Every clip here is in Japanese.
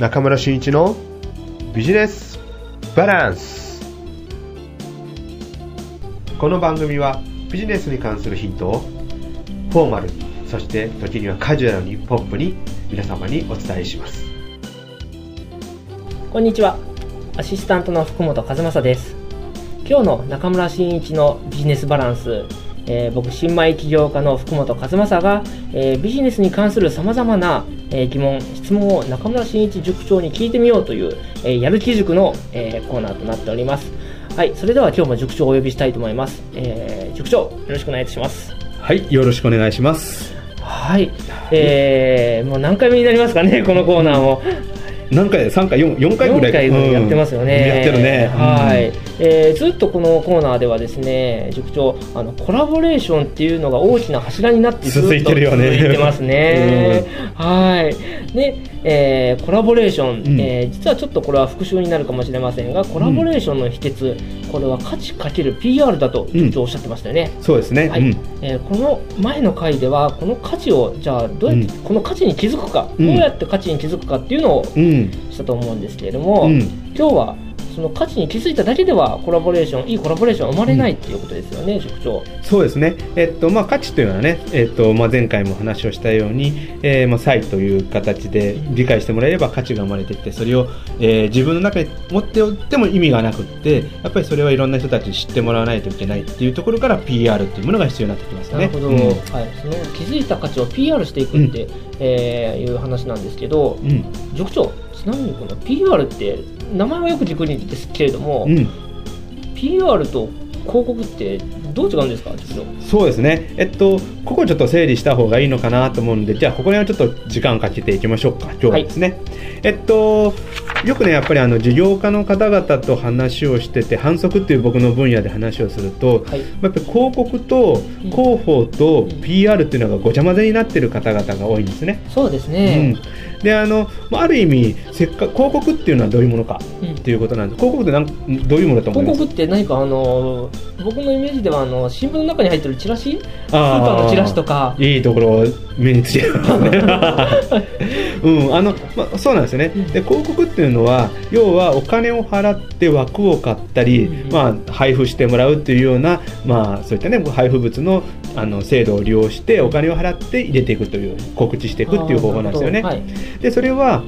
中村俊一のビジネスバランス。この番組はビジネスに関するヒントをフォーマルにそして時にはカジュアルにポップに皆様にお伝えします。こんにちは。アシスタントの福本和正です。今日の中村真一のビジネスバランスえー、僕新米起業家の福本和正が、えー、ビジネスに関するさまざまな、えー、疑問質問を中村真一塾長に聞いてみようという、えー、やる気塾の、えー、コーナーとなっております。はいそれでは今日も塾長をお呼びしたいと思います、えー、塾長よろしくお願いします。はいよろしくお願いします。はい、えー、もう何回目になりますかね このコーナーも。何回3回 4, 4回ぐらい。回ぐらいやってますよね、うん、やってるね、はい、えー、ずっとこのコーナーではですね塾長あのコラボレーションっていうのが大きな柱になってずっと続いてますね。うん、はい。で、えー、コラボレーション、うん、えー、実はちょっとこれは復習になるかもしれませんがコラボレーションの秘訣、うん、これは価値かける PR だと塾長おっしゃってましたよね、そうですね、はい。えー、この前の回ではこの価値をじゃあどうやって、この価値に気づくか、どうやって価値に気づくかっていうのを、したと思うんですけれども、うん、今日はその価値に気づいただけではコラボレーションいいコラボレーション生まれないっていうことですよね、うん、職長。そうですね、えっとまあ、価値というのはね、えっとまあ、前回も話をしたように、えーまあ、差異という形で理解してもらえれば価値が生まれてきてそれを、えー、自分の中に持っておっても意味がなくってやっぱりそれはいろんな人たちに知ってもらわないといけないっていうところから PR っていうものが必要になってきますね。なるほど、うん、はい、その気づいた価値を PR していくって、うん、えー、いう話なんですけど、うん、塾長ちなみにこの PR って名前はよく軸にですけれども、うん、PR と広告ってどう違うんですか？そうですね。えっとここちょっと整理した方がいいのかなと思うんでじゃあここにはちょっと時間かけていきましょうか。今日はですね、はい、えっとよくねやっぱりあの事業家の方々と話をしてて反則っていう僕の分野で話をすると、はい、やっぱり広告と広報と PR っていうのがごちゃ混ぜになってる方々が多いんですね。そうですね、うん、であのある意味せっか広告っていうのはどういうものかっていうことなんです、広告ってなんどういうものだと思います？広告って何かあの僕のイメージではあの新聞の中に入ってるチラシ？スーパーのチラシとか。いいところを目につけるね。うん。あのまあ、そうなんですよね、で広告っていうのは要はお金を払って枠を買ったり、うん、まあ、配布してもらうっていうような、まあ、そういったね配布物のあの制度を利用してお金を払って入れていくという告知していくっていう方法なんですよね。はい、でそれは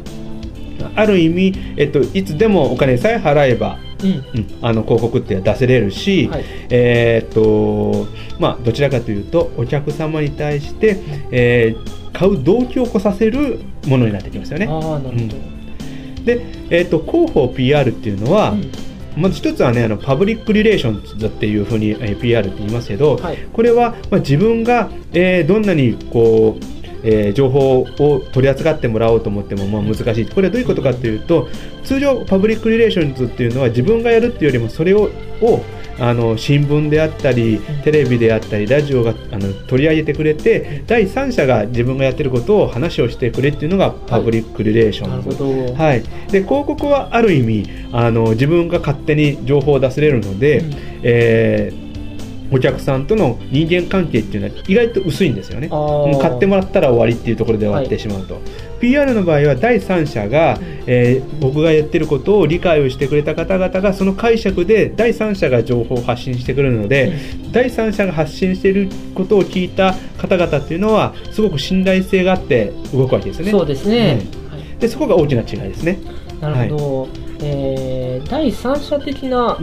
ある意味、えっと、いつでもお金さえ払えばうん、あの広告って出せれるし、はい、えー、っとまあ、どちらかというとお客様に対して、えー、買う動機を起こさせるものになってきますよね。あなるほど、うん、で、えー、っと広報 PR っていうのは、うん。まず一つはねあのパブリックリレーションズっていうふうに、えー、PR って言いますけど、はい、これは、まあ、自分が、えー、どんなにこうえー、情報を取り扱ってもらおうと思ってもまあ難しい。これはどういうことかというと通常パブリックリレーションズっていうのは自分がやるっていうよりもそれををあの新聞であったりテレビであったりラジオがあの取り上げてくれて第三者が自分がやってることを話をしてくれっていうのがパブリックリレーション、はい、はい、で広告はある意味あの自分が勝手に情報を出せれるので、うん、えーお客さんとの人間関係っていうのは意外と薄いんですよね。買ってもらったら終わりっていうところで終わってしまうと、はい、PR の場合は第三者が、えー、僕がやってることを理解をしてくれた方々がその解釈で第三者が情報を発信してくれるので、うん、第三者が発信していることを聞いた方々っていうのはすごく信頼性があって動くわけですね。そうですね、うん、でそこが大きな違いですね。なるほど、はい、えー、第三者的な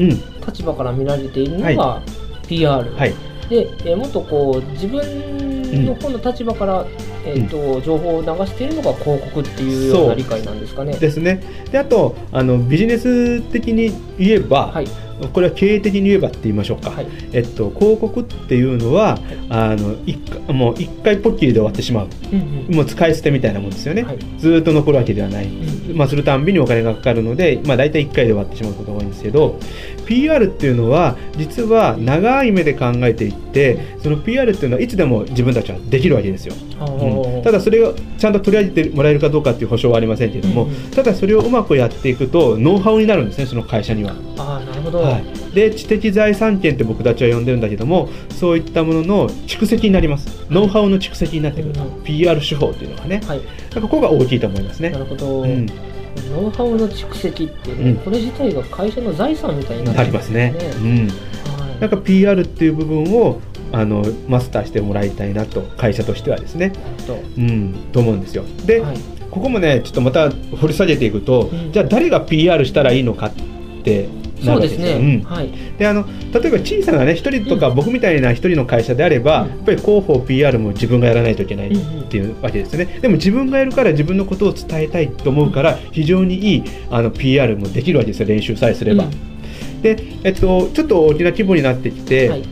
立場から見られているのが、うんはい。PR、はい、で、えー、もっとこう自分の方の立場から、うん、えーと情報を流しているのが広告っていうような理解なんですかね。ですね。であとあのビジネス的に言えば、はい、これは経営的に言えばって言いましょうか、はい、えっと、広告っていうのは、はい、あの一もう1回ポッキリで終わってしまう、うんうん、もう使い捨てみたいなもんですよね、はい、ずっと残るわけではない、うん、まあ、するたんびにお金がかかるので、まあ、大体1回で終わってしまうことが多いんですけど PR っていうのは実は長い目で考えていってその PR っていうのはいつでも自分たちはできるわけですよ、うん、ただそれをちゃんと取り上げてもらえるかどうかっていう保証はありませんけれども、うんうん、ただそれをうまくやっていくとノウハウになるんですねその会社には。あなるほど、はい、で知的財産権って僕たちは呼んでるんだけどもそういったものの蓄積になります。ノウハウの蓄積になってくると、うん、PR 手法っていうのがね、はい、ここが大きいと思いますね。なるほど、うんノウハウの蓄積ってね、うん、これ自体が会社の財産みたいになりますね。すね。うん、はい、なんか PR っていう部分をあのマスターしてもらいたいなと会社としてはですね、うん、と思うんですよ。で、はい、ここもねちょっとまた掘り下げていくと、うん、じゃあ誰が PR したらいいのかってそうですね、うん。はい、であの例えば小さなね一人とか僕みたいな一人の会社であれば、うん、やっぱり広報 PR も自分がやらないといけないっていうわけですね、でも自分がやるから自分のことを伝えたいと思うから非常にいいあの PR もできるわけですよ練習さえすれば、うん、で、えっと、ちょっと大きな規模になってきて、はい。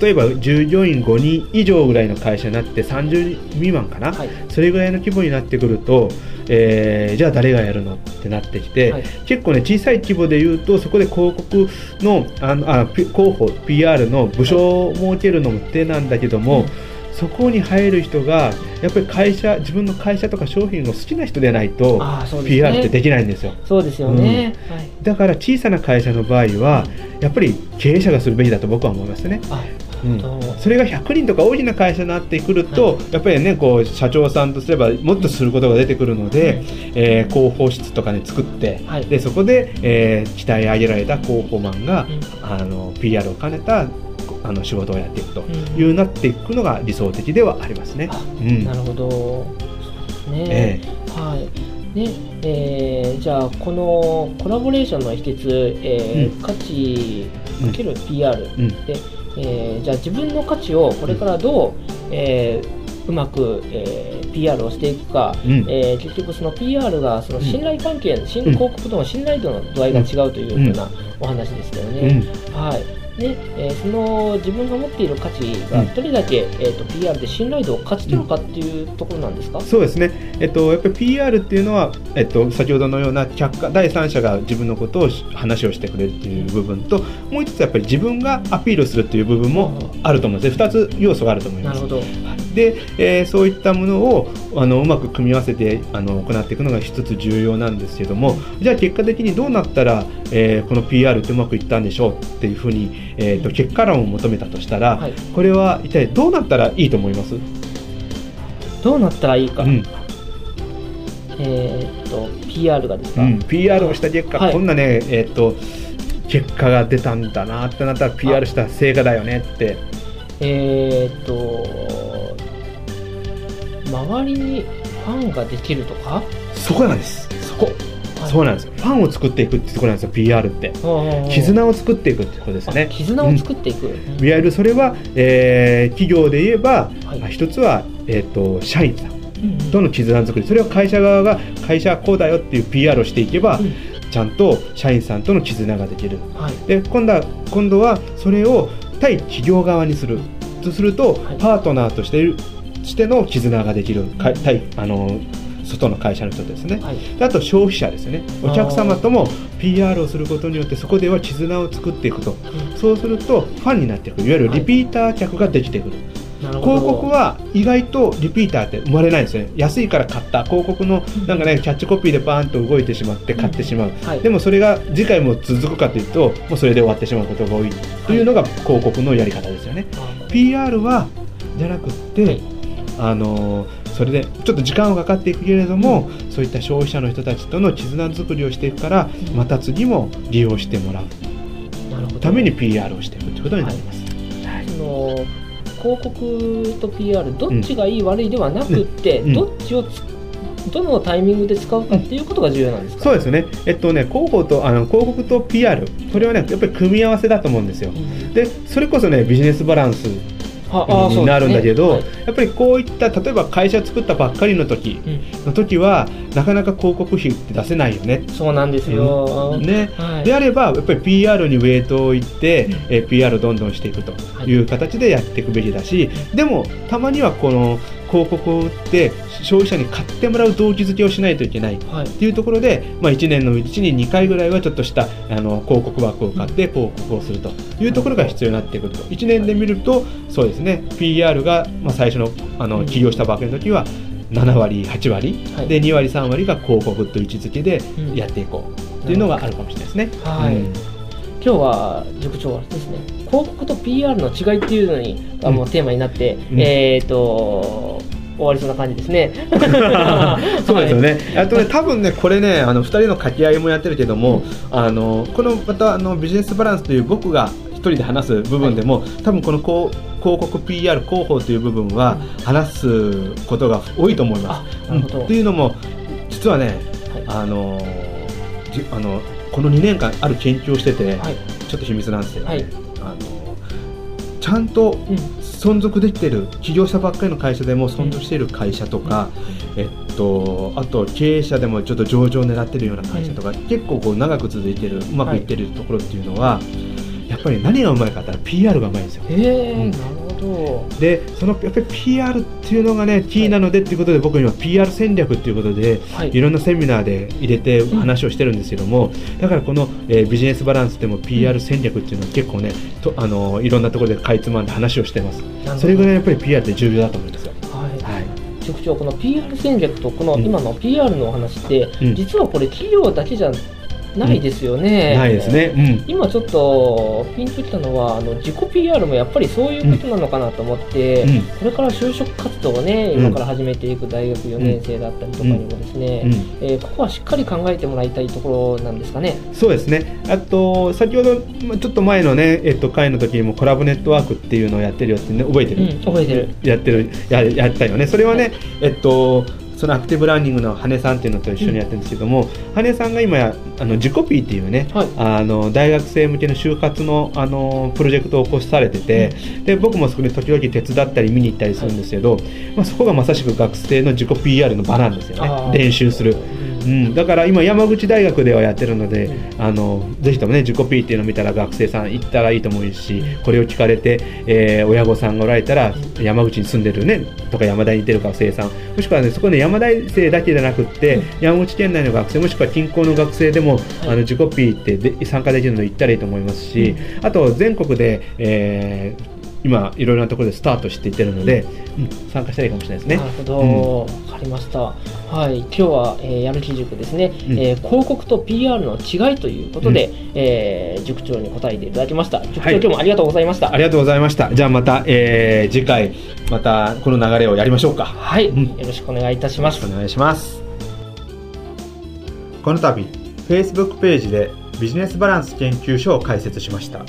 例えば従業員5人以上ぐらいの会社になって30未満かな、はい、それぐらいの規模になってくると、えー、じゃあ誰がやるのってなってきて、はい、結構ね小さい規模で言うとそこで広告のあのあ広報 PR の部署を設けるのも手なんだけども、そこに入る人がやっぱり会社自分の会社とか商品を好きな人でないと、ね、PR ってできないんですよ。そうですよね、うん。はい、だから小さな会社の場合はやっぱり経営者がするべきだと僕は思いますね。うん、それが100人とか大きな会社になってくると、はい、やっぱりねこう社長さんとすればもっとすることが出てくるので、うん、えー、広報室とかね作って、はい、でそこで、えー、鍛え上げられた広報マンが、うん、あの PR を兼ねたあの仕事をやっていくという、うん、なっていくのが理想的ではありますね。うん、なるほど。そうですね、えー、はい。ねえー、じゃあこのコラボレーションの秘訣、えー、うん、価値かける PR、うん、で、えー、じゃあ自分の価値をこれからどう、えー、うまく、えー、PR をしていくか、うん、えー、結局その PR がその信頼関係、新広告との信頼度の度合いが違うというようなお話ですけどね。はいで、えー、その自分が持っている価値がどれだけ、うん、えーと、PR で信頼度を勝ち取るかっていうところなんですか、うん、そうですね、えっと、やっぱり PR っていうのは、えっと、先ほどのような客観第三者が自分のことを話をしてくれるっていう部分ともう一つやっぱり自分がアピールするっていう部分もあると思うんですね。2つ要素があると思います。なるほどで、えー、そういったものをあのうまく組み合わせてあの行っていくのが一つ重要なんですけどもじゃあ結果的にどうなったら、えー、この PR ってうまくいったんでしょうっていうふうに、えーと、結果論を求めたとしたら、はい、これは一体どうなったらいいと思います？どうなったらいいか、うん、えっと PR がですか、うん、PR をした結果、はい、こんなねえっ、と結果が出たんだなってなったら PR した成果だよねって。えっと周りにファンができるとか？そこなんです。そこ。そうなんですファンを作っていくってところなんですよ PR って。絆を作っていくってことですね。絆を作っていく、うん、いわゆるそれは、えー、企業で言えば、はい、一つは、えーと、社員さんとの絆作り。それは会社側が会社はこうだよっていう PR をしていけば、うん、ちゃんと社員さんとの絆ができる、はい、で今度は今度はそれを対企業側にする。とすると、はい、パートナーとしてしての絆ができる対あの外の会社の人ですね、はい、あと消費者ですねお客様とも PR をすることによってそこでは絆を作っていくと、うん、そうするとファンになっていくいわゆるリピーター客ができてくる、はい、広告は意外とリピーターって生まれないんですね安いから買った広告のなんかねキャッチコピーでバーンと動いてしまって買ってしまう、うんはい、でもそれが次回も続くかというともうそれで終わってしまうことが多いというのが広告のやり方ですよね、PR はじゃなくて、あのそれでちょっと時間はかかっていくけれども、うん、そういった消費者の人たちとの絆作りをしていくから、うん、また次も利用してもらうために PR をしていくということになります。はい、の広告と PR どっちがいい、悪いではなくって、どっちをどのタイミングで使うかっていうことが重要なんですか、そうですね、えっとね、広報とあの広告と PR、これはね、やっぱり組み合わせだと思うんですよ。で、それこそね、ビジネスバランスになるんだけど、やっぱりこういった例えば会社作ったばっかりの時の時は、うん、なかなか広告費って出せないよね。そうなんですよ、ね、はい、であればやっぱり PR にウェイトを置いて、うん、え PR をどんどんしていくとい。う形でやっていくべきだし、でもたまにはこの広告を売って消費者に買ってもらう動機づけをしないといけないっていうところで、まあ、1年のうちに2回ぐらいはちょっとしたあの広告枠を買って広告をするというところが必要になってくると。1年で見るとそうですね。PR が、まあ、最初のあの起業したばかりの時は7割8割、はい、で2割3割が広告という位置づけでやっていこうっていうのがあるかもしれないですね。はい、うん。今日は塾長はですね。広告と PR の違いっていうのにがもうテーマになって、うん、えっ、ー、と終わりそうな感じですね。そうですよね。あとね、多分ね、これね、あの二人の掛け合いもやってるけども、あのこのまたあのビジネスバランスという僕が一人で話す部分でも、はい、多分この広告 PR 広報という部分は話すことが多いと思います。うん、っていうのも実はね、はい、あのじあのこの2年間ある研究をしてて、はい、ちょっと秘密なんですけどね、あのちゃんと存続できてる起業したばっかりの会社でも存続している会社とか、えっと、あと経営者でもちょっと上場を狙ってるような会社とか、結構こう長く続いてるうまくいってるところっていうのは、やっぱり何がうまいかって PR がうまいんですよ。へー、うん、なるほど。でそのやっぱり PR っていうのがねキーなのでっていうことで、僕には PR 戦略っていうことで、はい、いろんなセミナーで入れて話をしてるんですけども、うん、だからこの、えー、ビジネスバランスでも PR 戦略っていうのは結構ねとあのいろんなところでかいつまんで話をしてます。それぐらいやっぱり PR って重要だと思うんですよ。はい、はい。局長この PR 戦略とこの今の PR のお話って、うん、実はこれ企業だけじゃないですよね、ないですね、うん、今ちょっとピンときたのはあの自己 PR もやっぱりそういうことなのかなと思って、うん、これから就職活動をね今から始めていく大学4年生だったりとかにもですね、うん、えー、ここはしっかり考えてもらいたいところなんですかね。そうですね。あと先ほどちょっと前のね、えっと、会の時にもコラボネットワークっていうのをやってるよって、ね、覚えてる、覚えてる。やってるややったよね。それはね、はい、えっとそのアクティブラーニングの羽根さんっていうのと一緒にやってるんですけども、うん、羽根さんが今やあの自己ピーっていうね、はい、あの大学生向けの就活のあのプロジェクトを起こされてて、うん、で僕もそこで時々手伝ったり見に行ったりするんですけど、はい、まあ、そこがまさしく学生の自己 PR の場なんですよね。練習する。うん、だから今山口大学ではやってるので、あのぜひともね自己 P っていうのを見たら学生さん行ったらいいと思うしこれを聞かれて、えー、親御さんがおられたら山口に住んでるねとか山田に行ってる学生さんもしくはねそこで山大生だけじゃなくって、山口県内の学生もしくは近郊の学生でも、あの自己 P ってで参加できるの行ったらいいと思いますし、あと全国で、えー今いろいろなところでスタートしていってるので、うん、参加したらいいかもしれないですね。なるほど、わ、うん、かりました。はい、今日は、えー、やる気塾ですね、うん、えー、広告と PR の違いということで、うん、えー、塾長に答えていただきました。塾長、はい、今日もありがとうございました。ありがとうございました。じゃあまた、えー、次回またこの流れをやりましょうか。はい、うん、よろしくお願いいたします。お願いします。この度 Facebook ページでビジネスバランス研究所を開設しました。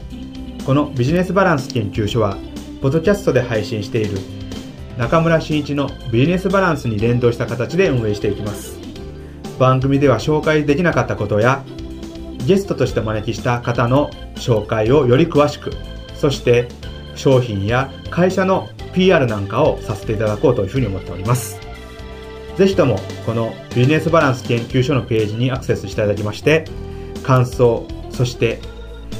このビジネスバランス研究所は、ポッドキャストで配信している中村真一のビジネスバランスに連動した形で運営していきます。番組では紹介できなかったことや、ゲストとして招きした方の紹介をより詳しく、そして商品や会社の PR なんかをさせていただこうというふうに思っております。ぜひともこのビジネスバランス研究所のページにアクセスしていただきまして、感想、そして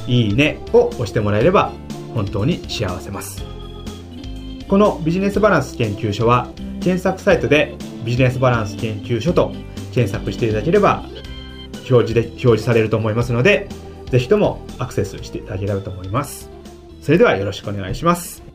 いいねを押してもらえれば本当に幸せます。このビジネスバランス研究所は検索サイトでビジネスバランス研究所と検索していただければ表示で表示されると思いますので、ぜひともアクセスしていただければと思います。それではよろしくお願いします。